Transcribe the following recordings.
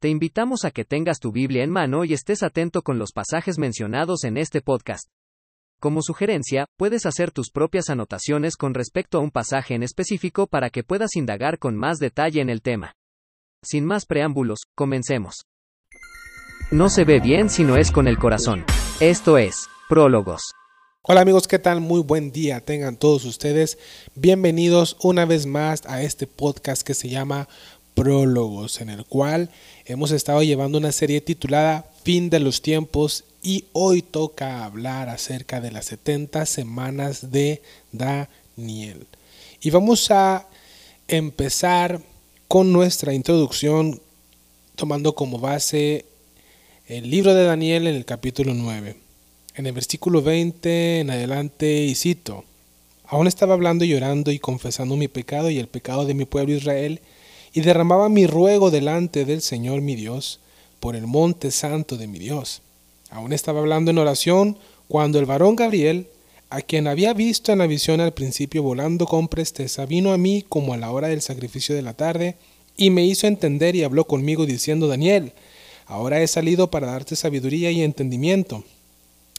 te invitamos a que tengas tu Biblia en mano y estés atento con los pasajes mencionados en este podcast. Como sugerencia, puedes hacer tus propias anotaciones con respecto a un pasaje en específico para que puedas indagar con más detalle en el tema. Sin más preámbulos, comencemos. No se ve bien si no es con el corazón. Esto es, Prólogos. Hola amigos, ¿qué tal? Muy buen día tengan todos ustedes. Bienvenidos una vez más a este podcast que se llama Prólogos, en el cual hemos estado llevando una serie titulada Fin de los tiempos y hoy toca hablar acerca de las 70 semanas de Daniel. Y vamos a empezar con nuestra introducción tomando como base el libro de Daniel en el capítulo 9. En el versículo 20 en adelante y cito, aún estaba hablando y llorando y confesando mi pecado y el pecado de mi pueblo Israel, y derramaba mi ruego delante del Señor mi Dios, por el monte santo de mi Dios. Aún estaba hablando en oración cuando el varón Gabriel, a quien había visto en la visión al principio volando con presteza, vino a mí como a la hora del sacrificio de la tarde, y me hizo entender y habló conmigo diciendo, Daniel, ahora he salido para darte sabiduría y entendimiento.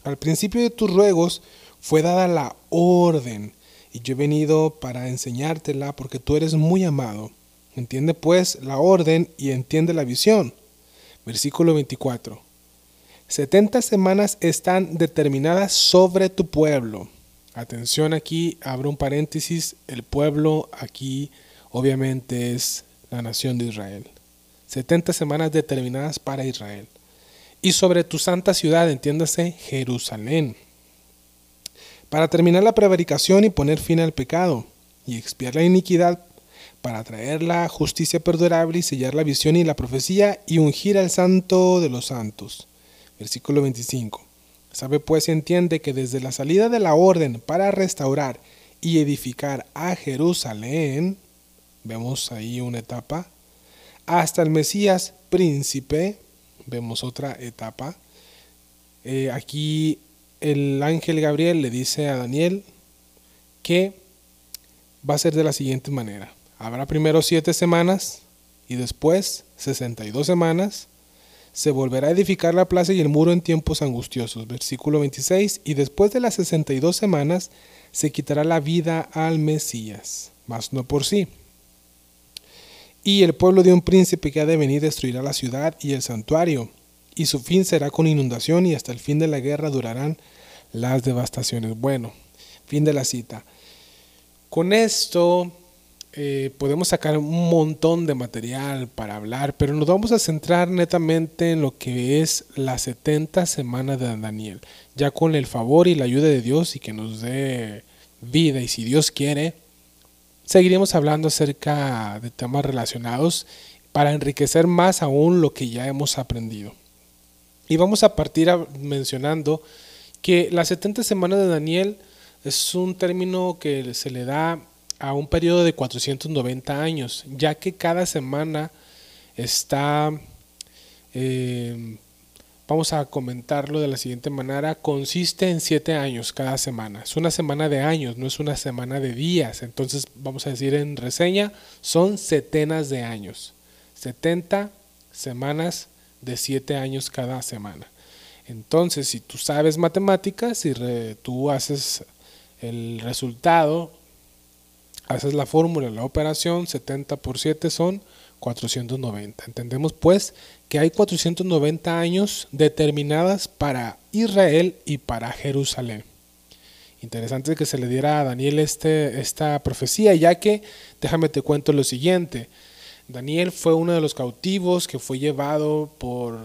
Al principio de tus ruegos fue dada la orden, y yo he venido para enseñártela porque tú eres muy amado. Entiende pues la orden y entiende la visión. Versículo 24. Setenta semanas están determinadas sobre tu pueblo. Atención aquí, abro un paréntesis, el pueblo aquí obviamente es la nación de Israel. Setenta semanas determinadas para Israel. Y sobre tu santa ciudad, entiéndase, Jerusalén. Para terminar la prevaricación y poner fin al pecado, y expiar la iniquidad, para traer la justicia perdurable y sellar la visión y la profecía, y ungir al santo de los santos Versículo 25. Sabe pues y entiende que desde la salida de la orden para restaurar y edificar a Jerusalén, vemos ahí una etapa, hasta el Mesías príncipe, vemos otra etapa. Eh, aquí el ángel Gabriel le dice a Daniel que va a ser de la siguiente manera. Habrá primero siete semanas y después sesenta y dos semanas se volverá a edificar la plaza y el muro en tiempos angustiosos. Versículo 26. Y después de las 62 semanas se quitará la vida al Mesías, mas no por sí. Y el pueblo de un príncipe que ha de venir destruirá la ciudad y el santuario, y su fin será con inundación y hasta el fin de la guerra durarán las devastaciones. Bueno, fin de la cita. Con esto eh, podemos sacar un montón de material para hablar, pero nos vamos a centrar netamente en lo que es las 70 semanas de Daniel, ya con el favor y la ayuda de Dios y que nos dé vida y si Dios quiere, seguiremos hablando acerca de temas relacionados para enriquecer más aún lo que ya hemos aprendido. Y vamos a partir mencionando que las 70 semanas de Daniel es un término que se le da a un periodo de 490 años, ya que cada semana está, eh, vamos a comentarlo de la siguiente manera, consiste en siete años cada semana. Es una semana de años, no es una semana de días. Entonces, vamos a decir en reseña, son setenas de años. 70 semanas de siete años cada semana. Entonces, si tú sabes matemáticas, si tú haces el resultado, haces la fórmula, la operación, 70 por 7 son 490. Entendemos pues que hay 490 años determinadas para Israel y para Jerusalén. Interesante que se le diera a Daniel este, esta profecía, ya que, déjame te cuento lo siguiente, Daniel fue uno de los cautivos que fue llevado por,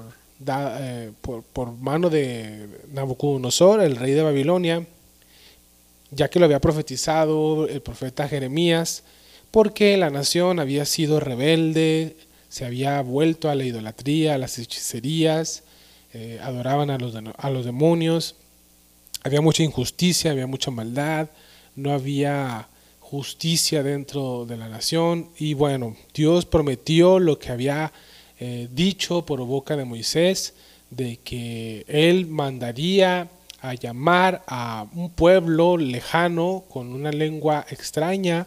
eh, por mano de Nabucodonosor, el rey de Babilonia, ya que lo había profetizado el profeta Jeremías, porque la nación había sido rebelde, se había vuelto a la idolatría, a las hechicerías, eh, adoraban a los, a los demonios, había mucha injusticia, había mucha maldad, no había justicia dentro de la nación. Y bueno, Dios prometió lo que había eh, dicho por boca de Moisés, de que él mandaría a llamar a un pueblo lejano con una lengua extraña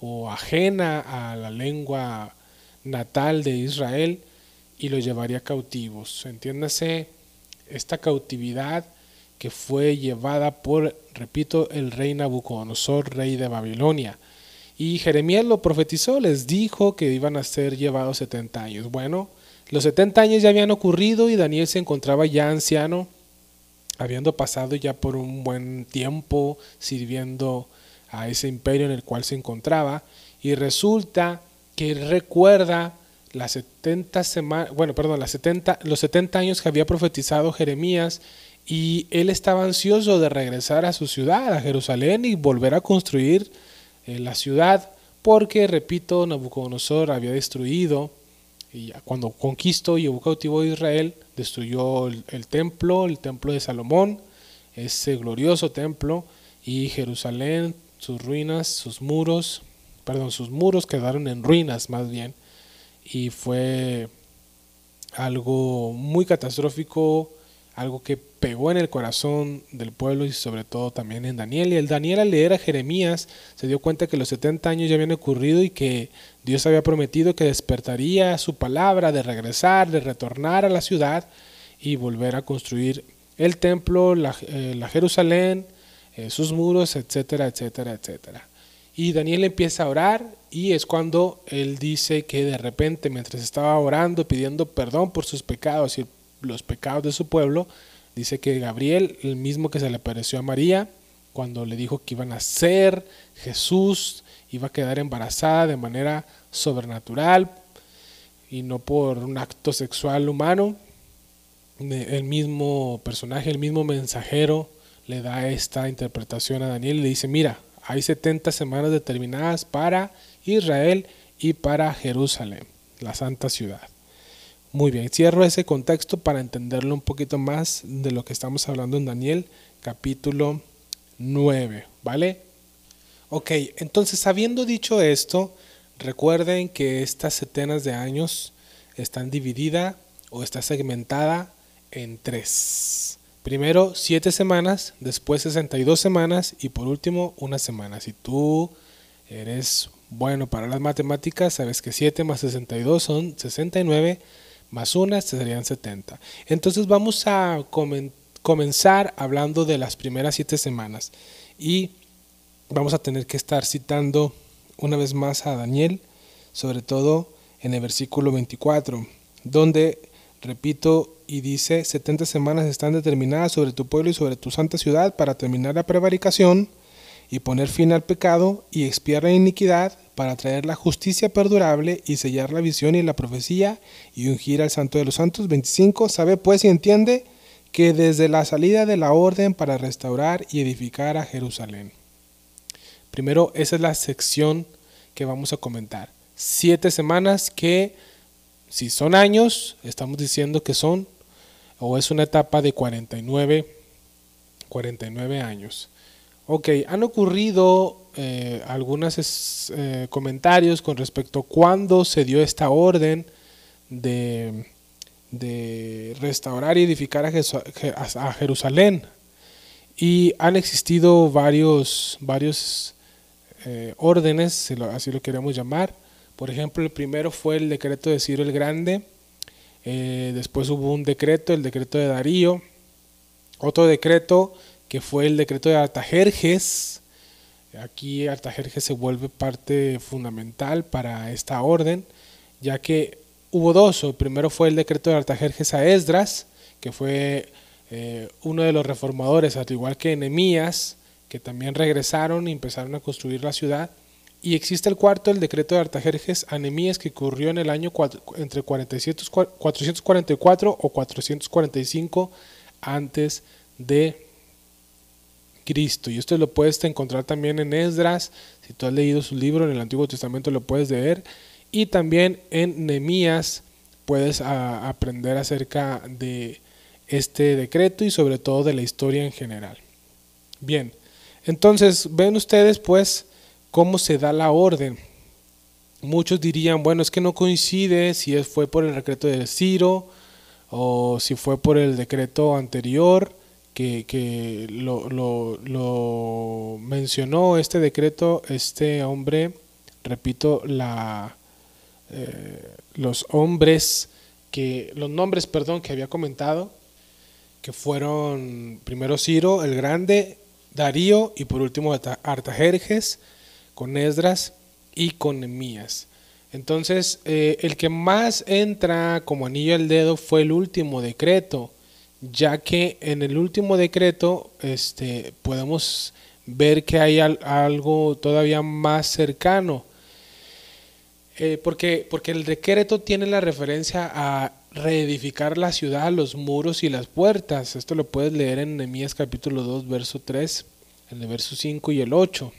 o ajena a la lengua natal de Israel y los llevaría cautivos. Entiéndase esta cautividad que fue llevada por, repito, el rey Nabucodonosor, rey de Babilonia. Y Jeremías lo profetizó, les dijo que iban a ser llevados 70 años. Bueno, los 70 años ya habían ocurrido y Daniel se encontraba ya anciano, habiendo pasado ya por un buen tiempo sirviendo a ese imperio en el cual se encontraba. Y resulta que recuerda las 70 semanas, bueno, perdón, las 70, los 70 años que había profetizado Jeremías y él estaba ansioso de regresar a su ciudad, a Jerusalén, y volver a construir eh, la ciudad, porque, repito, Nabucodonosor había destruido, y cuando conquistó y llevó a Israel, destruyó el, el templo, el templo de Salomón, ese glorioso templo, y Jerusalén, sus ruinas, sus muros, perdón, sus muros quedaron en ruinas más bien, y fue algo muy catastrófico, algo que pegó en el corazón del pueblo y sobre todo también en Daniel. Y el Daniel al leer a Jeremías se dio cuenta que los 70 años ya habían ocurrido y que Dios había prometido que despertaría su palabra de regresar, de retornar a la ciudad y volver a construir el templo, la, eh, Jerusalén, eh, sus muros, etcétera, etcétera, etcétera. Y Daniel empieza a orar y es cuando él dice que de repente mientras estaba orando pidiendo perdón por sus pecados y los pecados de su pueblo, dice que Gabriel, el mismo que se le apareció a María, cuando le dijo que iban a ser Jesús, iba a quedar embarazada de manera sobrenatural y no por un acto sexual humano, el mismo personaje, el mismo mensajero le da esta interpretación a Daniel y le dice, mira, hay 70 semanas determinadas para Israel y para Jerusalén, la santa ciudad. Muy bien, cierro ese contexto para entenderlo un poquito más de lo que estamos hablando en Daniel capítulo 9, ¿vale? Ok, entonces habiendo dicho esto, recuerden que estas setenas de años están divididas o está segmentada en tres. Primero siete semanas, después 62 semanas y por último una semana. Si tú eres bueno para las matemáticas, sabes que 7 más 62 son 69, más 1 serían 70. Entonces vamos a comenzar hablando de las primeras 7 semanas y vamos a tener que estar citando una vez más a Daniel, sobre todo en el versículo 24, donde repito, y dice, 70 semanas están determinadas sobre tu pueblo y sobre tu santa ciudad para terminar la prevaricación y poner fin al pecado y expiar la iniquidad para traer la justicia perdurable y sellar la visión y la profecía y ungir al santo de los santos. 25. Sabe pues y entiende que desde la salida de la orden para restaurar y edificar a Jerusalén. Primero, esa es la sección que vamos a comentar. Siete semanas que si son años, estamos diciendo que son o es una etapa de 49, 49 años. Ok, han ocurrido eh, algunos eh, comentarios con respecto a cuándo se dio esta orden de, restaurar y edificar a, Jerusalén. Y han existido varios, varios eh, órdenes, así lo queremos llamar. Por ejemplo, el primero fue el decreto de Ciro el Grande, después hubo un decreto, el decreto de Darío, otro decreto que fue el decreto de Artajerjes. Aquí Artajerjes se vuelve parte fundamental para esta orden, ya que hubo dos. El primero fue el decreto de Artajerjes a Esdras, que fue eh, uno de los reformadores, al igual que Enemías, que también regresaron y empezaron a construir la ciudad. Y existe el cuarto, el decreto de Artajerjes Anemías, que ocurrió en el año entre 444 o 445 antes de Cristo. Y esto lo puedes encontrar también en Esdras, si tú has leído su libro en el Antiguo Testamento lo puedes leer. Y también en Nehemías puedes aprender acerca de este decreto y sobre todo de la historia en general. Bien, entonces ven ustedes pues cómo se da la orden. Muchos dirían, bueno, es que no coincide si fue por el decreto de Ciro o si fue por el decreto anterior que, lo, mencionó este decreto, este hombre, repito, la, eh, los hombres que los nombres, perdón, que había comentado, que fueron primero Ciro el Grande, Darío y por último Artajerjes, con Esdras y con Nemías. Entonces, eh, el que más entra como anillo al dedo fue el último decreto, ya que en el último decreto este, podemos ver que hay algo todavía más cercano. Eh, porque, porque el decreto tiene la referencia a reedificar la ciudad, los muros y las puertas. Esto lo puedes leer en Nehemías capítulo 2, verso 3, en el verso 5 y el 8.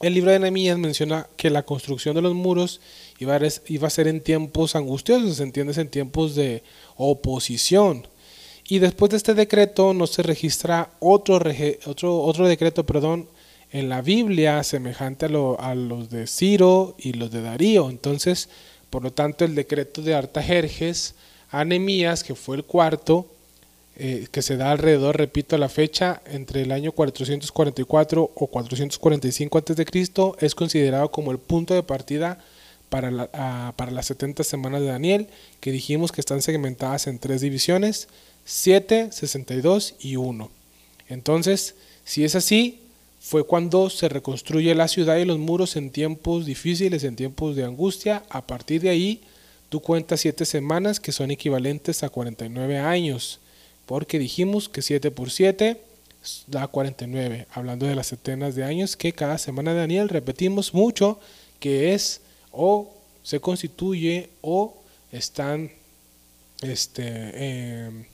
El libro de Nehemías menciona que la construcción de los muros iba a, iba a ser en tiempos angustiosos, ¿entiendes? En tiempos de oposición. Y después de este decreto no se registra otro, otro, otro decreto perdón, en la Biblia semejante a, a, los de Ciro y los de Darío. Entonces, por lo tanto, el decreto de Artajerjes a que fue el cuarto, eh, que se da alrededor, repito, la fecha entre el año 444 o 445 a.C., es considerado como el punto de partida para, para las 70 semanas de Daniel, que dijimos que están segmentadas en tres divisiones, 7, 62 y 1. Entonces, si es así, fue cuando se reconstruye la ciudad y los muros en tiempos difíciles, en tiempos de angustia. A partir de ahí, tú cuentas 7 semanas que son equivalentes a 49 años, porque dijimos que 7 por 7 da 49, hablando de las setenas de años que cada semana de Daniel repetimos mucho que es o se constituye o están este, em,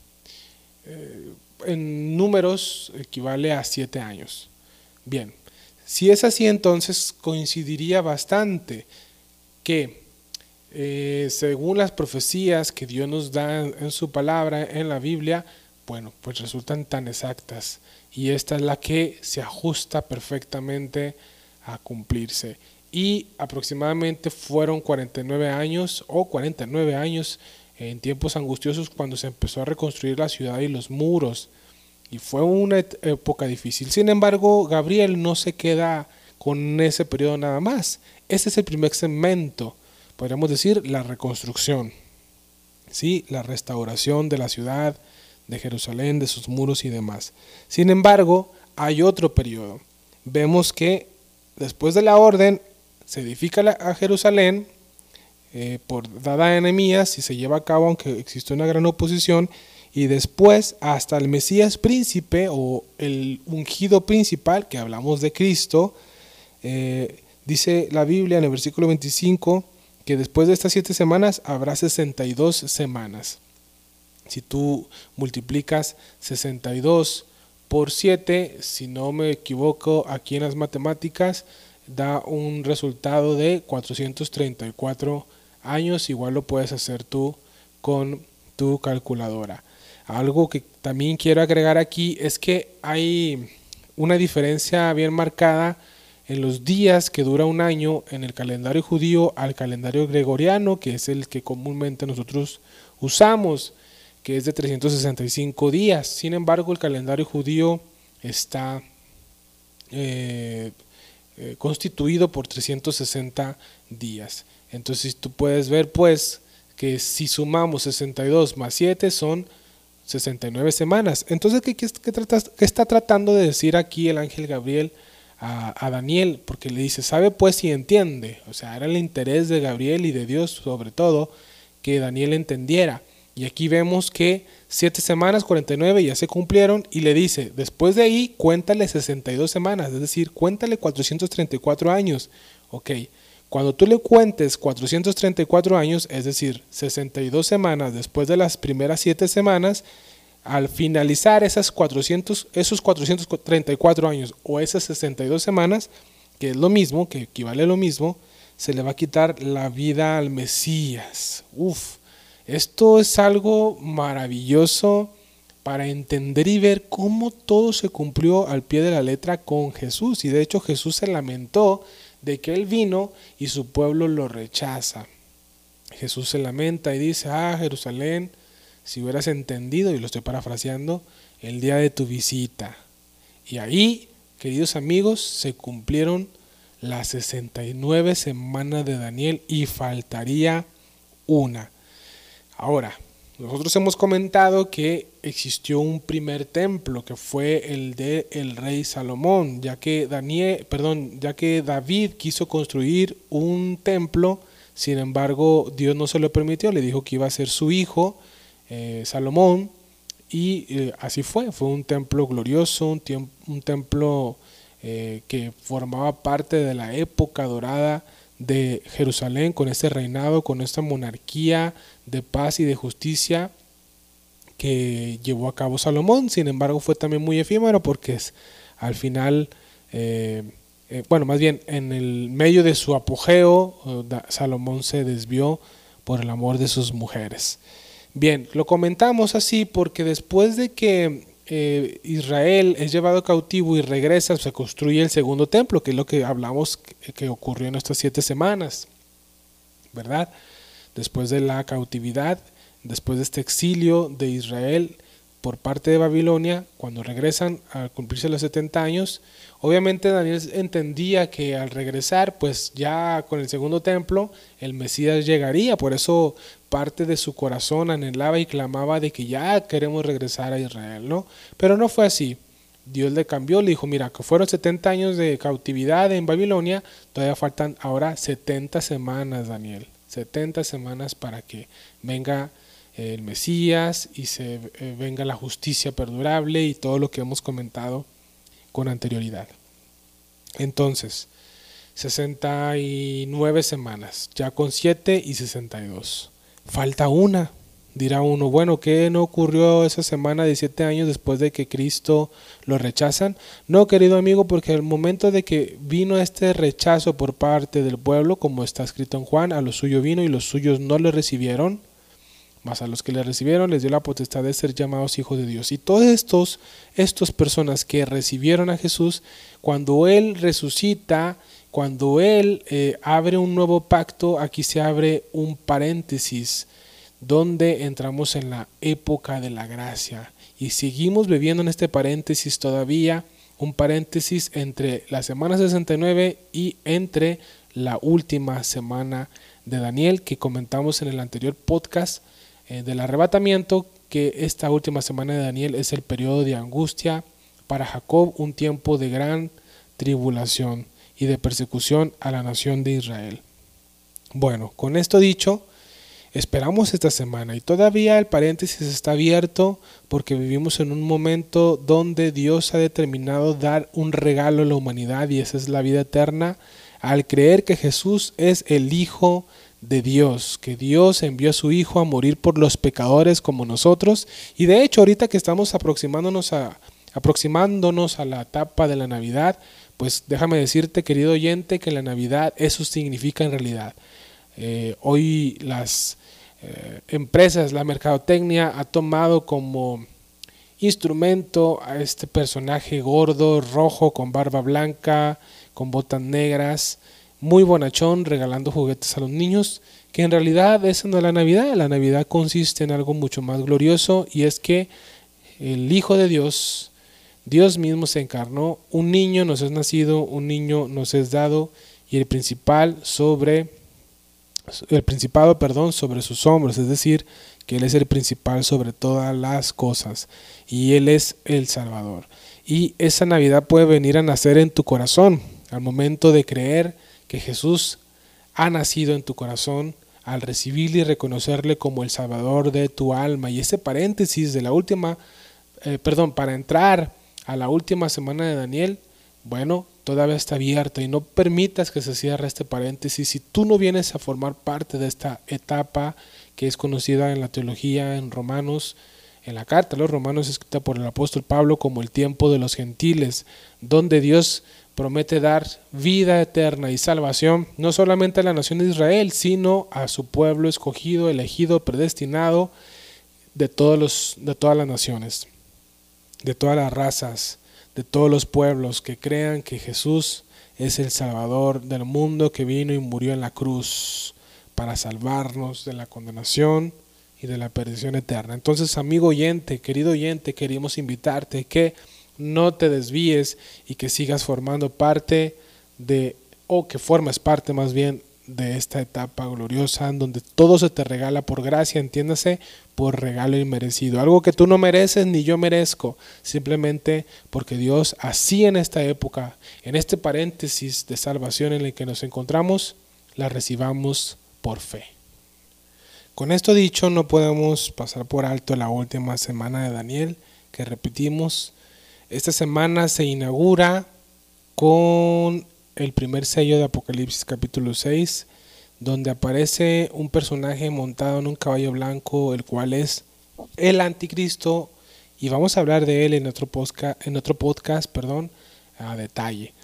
eh, en números equivale a siete años. Bien, si es así entonces coincidiría bastante que eh, según las profecías que Dios nos da en su palabra, en la Biblia, bueno, pues resultan tan exactas. Y esta es la que se ajusta perfectamente a cumplirse. Y aproximadamente fueron 49 años o 49 años en tiempos angustiosos cuando se empezó a reconstruir la ciudad y los muros. Y fue una época difícil. Sin embargo, Gabriel no se queda con ese periodo nada más. Ese es el primer segmento, podríamos decir, la reconstrucción. ¿Sí? La restauración de la ciudad, de Jerusalén, de sus muros y demás. Sin embargo, hay otro periodo. Vemos que después de la orden se edifica a Jerusalén, eh, por dada enemías y se lleva a cabo aunque existe una gran oposición y después hasta el Mesías príncipe o el ungido principal que hablamos de Cristo eh, dice la Biblia en el versículo 25 que después de estas siete semanas habrá 62 semanas. Si tú multiplicas 62 por 7 si no me equivoco aquí en las matemáticas da un resultado de 434 años, igual lo puedes hacer tú con tu calculadora. Algo que también quiero agregar aquí es que hay una diferencia bien marcada en los días que dura un año en el calendario judío al calendario gregoriano, que es el que comúnmente nosotros usamos, que es de 365 días. Sin embargo, el calendario judío está eh, eh, constituido por 360 días. Entonces tú puedes ver pues que si sumamos 62 más 7 son 69 semanas. Entonces, ¿qué, está tratando de decir aquí el ángel Gabriel a, a, Daniel? Porque le dice, sabe pues si entiende. O sea, era el interés de Gabriel y de Dios sobre todo que Daniel entendiera. Y aquí vemos que 7 semanas, 49 ya se cumplieron y le dice, después de ahí cuéntale 62 semanas, es decir, cuéntale 434 años. Ok, cuando tú le cuentes 434 años, es decir, 62 semanas después de las primeras 7 semanas, al finalizar esas 400, esos 434 años o esas 62 semanas, que es lo mismo, que equivale a lo mismo, se le va a quitar la vida al Mesías. Uf, esto es algo maravilloso para entender y ver cómo todo se cumplió al pie de la letra con Jesús. Y de hecho Jesús se lamentó de que él vino y su pueblo lo rechaza. Jesús se lamenta y dice, ah, Jerusalén, si hubieras entendido, y lo estoy parafraseando, el día de tu visita. Y ahí, queridos amigos, se cumplieron las 69 semanas de Daniel y faltaría una. Ahora, nosotros hemos comentado que existió un primer templo que fue el de el rey Salomón, ya que Daniel, perdón, ya que David quiso construir un templo, sin embargo Dios no se lo permitió, le dijo que iba a ser su hijo eh, Salomón y eh, así fue, fue un templo glorioso, un, templo eh, que formaba parte de la época dorada de Jerusalén, con este reinado, con esta monarquía de paz y de justicia que llevó a cabo Salomón. Sin embargo, fue también muy efímero porque al final, eh, bueno, más bien en el medio de su apogeo, Salomón se desvió por el amor de sus mujeres. Bien, lo comentamos así porque después de que eh, Israel es llevado cautivo y regresa, se construye el segundo templo, que es lo que hablamos que, ocurrió en estas siete semanas, ¿verdad? Después de la cautividad, después de este exilio de Israel por parte de Babilonia, cuando regresan a cumplirse los 70 años, obviamente Daniel entendía que al regresar, pues ya con el segundo templo, el Mesías llegaría, por eso parte de su corazón anhelaba y clamaba de que ya queremos regresar a Israel, ¿no? Pero no fue así. Dios le cambió, le dijo, mira, que fueron 70 años de cautividad en Babilonia, todavía faltan ahora 70 semanas, Daniel. 70 semanas para que venga el Mesías y se eh, venga la justicia perdurable y todo lo que hemos comentado con anterioridad. Entonces, 69 semanas, ya con 7 y 62 falta una. Dirá uno, bueno, ¿qué no ocurrió esa semana de siete años después de que Cristo lo rechazan? No, querido amigo, porque el momento de que vino este rechazo por parte del pueblo, como está escrito en Juan, a los suyos vino y los suyos no le recibieron, mas a los que le recibieron les dio la potestad de ser llamados hijos de Dios. Y todos estos, estas personas que recibieron a Jesús, cuando Él resucita, cuando Él eh, abre un nuevo pacto, aquí se abre un paréntesis donde entramos en la época de la gracia y seguimos viviendo en este paréntesis todavía, un paréntesis entre la semana 69 y entre la última semana de Daniel que comentamos en el anterior podcast eh, del arrebatamiento, que esta última semana de Daniel es el periodo de angustia para Jacob, un tiempo de gran tribulación y de persecución a la nación de Israel. Bueno, con esto dicho, esperamos esta semana y todavía el paréntesis está abierto porque vivimos en un momento donde Dios ha determinado dar un regalo a la humanidad y esa es la vida eterna al creer que Jesús es el Hijo de Dios, que Dios envió a su Hijo a morir por los pecadores como nosotros y de hecho ahorita que estamos aproximándonos a, aproximándonos a la etapa de la Navidad, pues déjame decirte, querido oyente, que la Navidad eso significa en realidad. Eh, hoy las eh, empresas, la mercadotecnia ha tomado como instrumento a este personaje gordo, rojo, con barba blanca, con botas negras, muy bonachón, regalando juguetes a los niños, que en realidad esa no es la Navidad, la Navidad consiste en algo mucho más glorioso y es que el Hijo de Dios, Dios mismo se encarnó, un niño nos es nacido, un niño nos es dado y el principal sobre el principado, perdón, sobre sus hombros, es decir, que él es el principal sobre todas las cosas y él es el Salvador. Y esa Navidad puede venir a nacer en tu corazón al momento de creer que Jesús ha nacido en tu corazón al recibirle y reconocerle como el Salvador de tu alma. Y ese paréntesis de la última, eh, perdón, para entrar a la última semana de Daniel, bueno, todavía está abierta y no permitas que se cierre este paréntesis. Si tú no vienes a formar parte de esta etapa que es conocida en la teología, en Romanos, en la carta a los Romanos escrita por el apóstol Pablo como el tiempo de los gentiles, donde Dios promete dar vida eterna y salvación no solamente a la nación de Israel, sino a su pueblo escogido, elegido, predestinado de, todos los, de todas las naciones de todas las razas, de todos los pueblos que crean que Jesús es el Salvador del mundo que vino y murió en la cruz para salvarnos de la condenación y de la perdición eterna. Entonces, amigo oyente, querido oyente, queremos invitarte que no te desvíes y que sigas formando parte de, o que formes parte más bien de esta etapa gloriosa en donde todo se te regala por gracia, entiéndase, por regalo inmerecido. Algo que tú no mereces ni yo merezco, simplemente porque Dios así en esta época, en este paréntesis de salvación en el que nos encontramos, la recibamos por fe. Con esto dicho, no podemos pasar por alto la última semana de Daniel, que repetimos, esta semana se inaugura con el primer sello de Apocalipsis capítulo 6, donde aparece un personaje montado en un caballo blanco, el cual es el anticristo, y vamos a hablar de él en otro podcast, en otro podcast perdón, a detalle.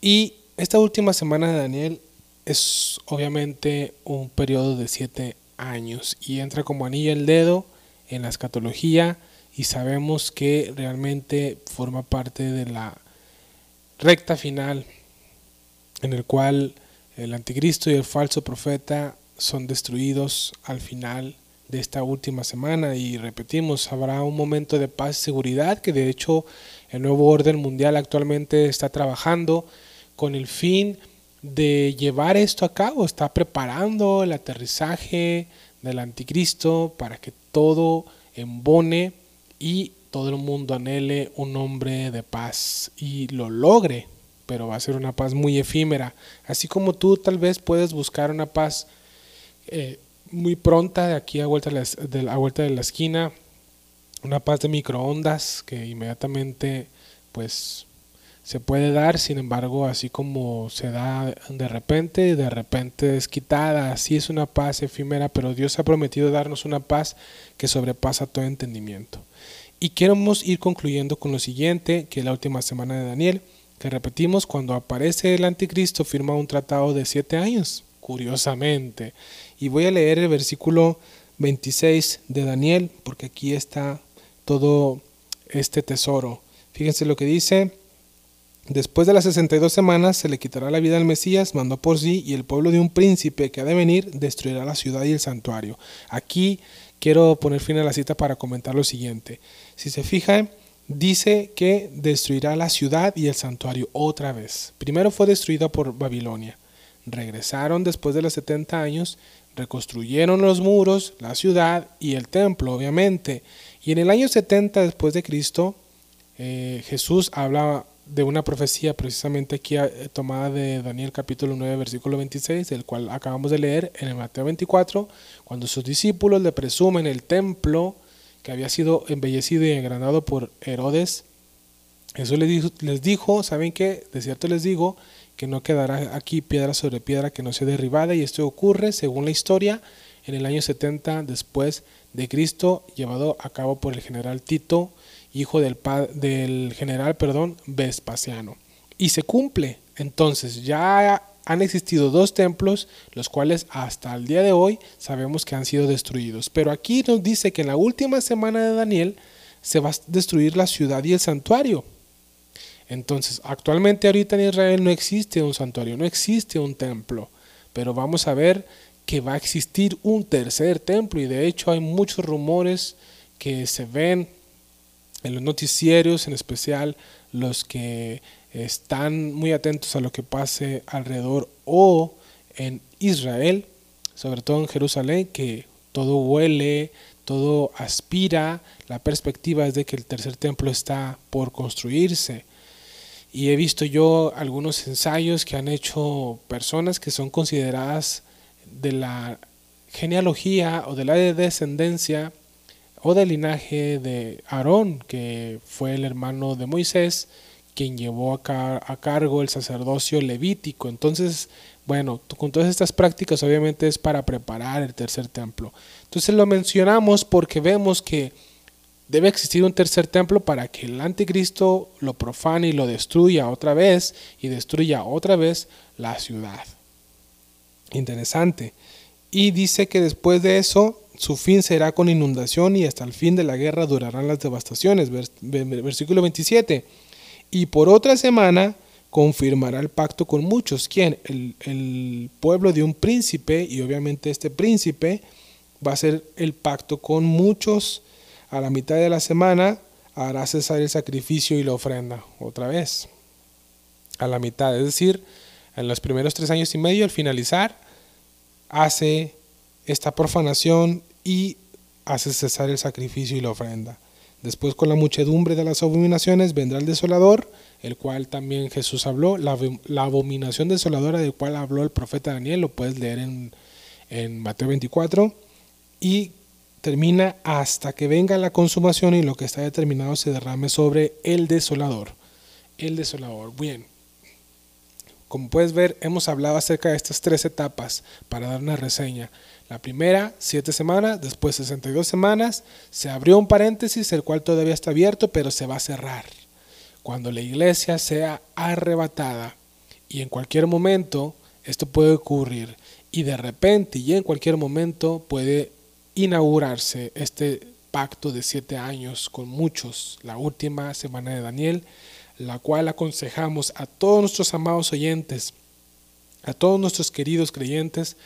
Y esta última semana de Daniel es obviamente un periodo de siete años y entra como anillo el dedo en la escatología y sabemos que realmente forma parte de la recta final en el cual el anticristo y el falso profeta son destruidos al final de esta última semana. Y repetimos, habrá un momento de paz y seguridad que de hecho el nuevo orden mundial actualmente está trabajando con el fin de llevar esto a cabo, está preparando el aterrizaje del anticristo para que todo embone y todo el mundo anhele un hombre de paz y lo logre pero va a ser una paz muy efímera. Así como tú tal vez puedes buscar una paz eh, muy pronta de aquí a vuelta de, la, vuelta de la esquina, una paz de microondas que inmediatamente pues se puede dar, sin embargo, así como se da de repente, de repente es quitada, así es una paz efímera, pero Dios ha prometido darnos una paz que sobrepasa todo entendimiento. Y queremos ir concluyendo con lo siguiente, que la última semana de Daniel, que repetimos, cuando aparece el anticristo firma un tratado de siete años, curiosamente. Y voy a leer el versículo 26 de Daniel, porque aquí está todo este tesoro. Fíjense lo que dice. Después de las 62 semanas se le quitará la vida al Mesías, mandó por sí, y el pueblo de un príncipe que ha de venir destruirá la ciudad y el santuario. Aquí quiero poner fin a la cita para comentar lo siguiente. Si se fijan, dice que destruirá la ciudad y el santuario otra vez. Primero fue destruida por Babilonia. Regresaron después de los 70 años, reconstruyeron los muros, la ciudad y el templo, obviamente. Y en el año 70 después de Cristo, eh, Jesús habla de una profecía precisamente aquí eh, tomada de Daniel capítulo 9 versículo 26, del cual acabamos de leer en el Mateo 24, cuando sus discípulos le presumen el templo que había sido embellecido y engranado por Herodes, Jesús les dijo, les dijo, ¿saben qué? De cierto les digo que no quedará aquí piedra sobre piedra que no sea derribada, y esto ocurre, según la historia, en el año 70 después de Cristo, llevado a cabo por el general Tito, hijo del, del general perdón, Vespasiano. Y se cumple. Entonces, ya han existido dos templos, los cuales hasta el día de hoy sabemos que han sido destruidos. Pero aquí nos dice que en la última semana de Daniel se va a destruir la ciudad y el santuario. Entonces, actualmente ahorita en Israel no existe un santuario, no existe un templo, pero vamos a ver que va a existir un tercer templo y de hecho hay muchos rumores que se ven en los noticieros, en especial los que están muy atentos a lo que pase alrededor o en Israel, sobre todo en Jerusalén, que todo huele, todo aspira, la perspectiva es de que el tercer templo está por construirse. Y he visto yo algunos ensayos que han hecho personas que son consideradas de la genealogía o de la descendencia o del linaje de Aarón, que fue el hermano de Moisés, quien llevó a, cargo el sacerdocio levítico. Entonces, bueno, con todas estas prácticas obviamente es para preparar el tercer templo. Entonces lo mencionamos porque vemos que debe existir un tercer templo para que el anticristo lo profane y lo destruya otra vez y destruya otra vez la ciudad. Interesante. Y dice que después de eso su fin será con inundación y hasta el fin de la guerra durarán las devastaciones. Versículo 27 y por otra semana confirmará el pacto con muchos. ¿Quién? El, pueblo de un príncipe y obviamente este príncipe va a ser el pacto con muchos. A la mitad de la semana hará cesar el sacrificio y la ofrenda otra vez. A la mitad, es decir, en los primeros tres años y medio, al finalizar, hace esta profanación y hace cesar el sacrificio y la ofrenda. Después con la muchedumbre de las abominaciones vendrá el desolador, el cual también Jesús habló, la, abominación desoladora del cual habló el profeta Daniel, lo puedes leer en, en Mateo 24, y termina hasta que venga la consumación y lo que está determinado se derrame sobre el desolador. El desolador. Bien. Como puedes ver, hemos hablado acerca de estas tres etapas para dar una reseña. La primera, siete semanas, después 62 semanas, se abrió un paréntesis, el cual todavía está abierto, pero se va a cerrar. Cuando la iglesia sea arrebatada, y en cualquier momento esto puede ocurrir, y de repente y en cualquier momento puede inaugurarse este pacto de siete años con muchos, la última semana de Daniel, la cual aconsejamos a todos nuestros amados oyentes, a todos nuestros queridos creyentes,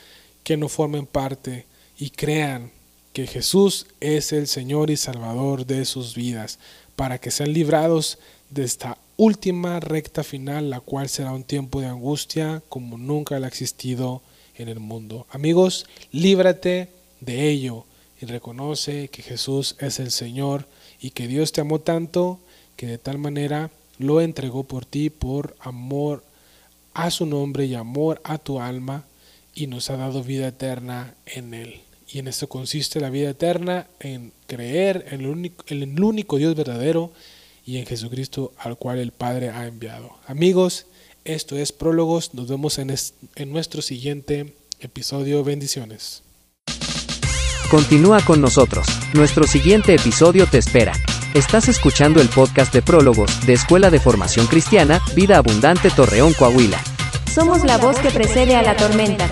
que no formen parte y crean que Jesús es el Señor y Salvador de sus vidas, para que sean librados de esta última recta final, la cual será un tiempo de angustia como nunca ha existido en el mundo. Amigos, líbrate de ello y reconoce que Jesús es el Señor y que Dios te amó tanto que de tal manera lo entregó por ti por amor a su nombre y amor a tu alma y nos ha dado vida eterna en Él. Y en esto consiste la vida eterna, en creer en el único, Dios verdadero y en Jesucristo al cual el Padre ha enviado. Amigos, esto es Prólogos. Nos vemos en, en nuestro siguiente episodio. Bendiciones. Continúa con nosotros. Nuestro siguiente episodio te espera. Estás escuchando el podcast de Prólogos de Escuela de Formación Cristiana, Vida Abundante Torreón, Coahuila. Somos la voz que precede a la tormenta.